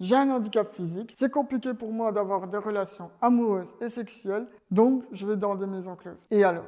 J'ai un handicap physique, c'est compliqué pour moi d'avoir des relations amoureuses et sexuelles, donc je vais dans des maisons closes. Et alors?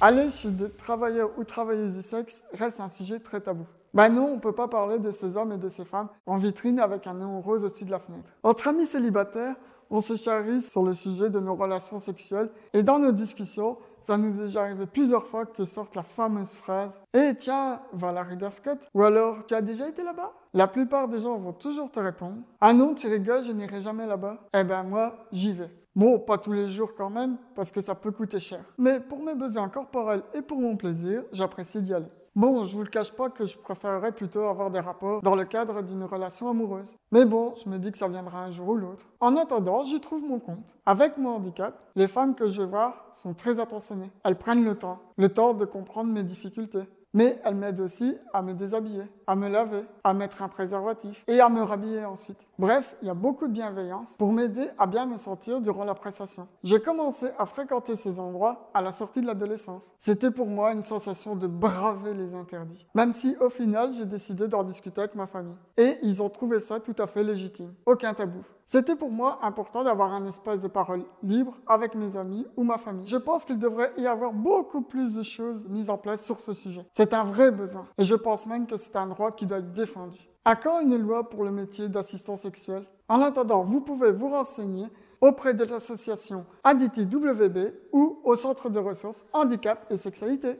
Aller chez des travailleurs ou travailleuses du sexe reste un sujet très tabou. Ben non, on ne peut pas parler de ces hommes et de ces femmes en vitrine avec un néon rose au-dessus de la fenêtre. Entre amis célibataires, on se charrie sur le sujet de nos relations sexuelles et dans nos discussions, ça nous est déjà arrivé plusieurs fois que sorte la fameuse phrase Eh tiens, va la Scott Ou alors Tu as déjà été là-bas? La plupart des gens vont toujours te répondre Ah non, tu rigoles, je n'irai jamais là-bas. Eh ben moi, j'y vais. Bon, pas tous les jours quand même, parce que ça peut coûter cher. Mais pour mes besoins corporels et pour mon plaisir, j'apprécie d'y aller. Bon, je vous le cache pas que je préférerais plutôt avoir des rapports dans le cadre d'une relation amoureuse. Mais bon, je me dis que ça viendra un jour ou l'autre. En attendant, j'y trouve mon compte. Avec mon handicap, les femmes que je vais voir sont très attentionnées. Elles prennent le temps, le temps de comprendre mes difficultés. Mais elles m'aident aussi à me déshabiller, à me laver, à mettre un préservatif et à me rhabiller ensuite. Bref, il y a beaucoup de bienveillance pour m'aider à bien me sentir durant la prestation. J'ai commencé à fréquenter ces endroits à la sortie de l'adolescence. C'était pour moi une sensation de braver les interdits. Même si au final, j'ai décidé d'en discuter avec ma famille. Et ils ont trouvé ça tout à fait légitime. Aucun tabou. C'était pour moi important d'avoir un espace de parole libre avec mes amis ou ma famille. Je pense qu'il devrait y avoir beaucoup plus de choses mises en place sur ce sujet. C'est un vrai besoin. Et je pense même que c'est un droit qui doit être défendu. À quand une loi pour le métier d'assistant sexuel? En attendant, vous pouvez vous renseigner auprès de l'association Aditi WB ou au centre de ressources handicap et sexualité.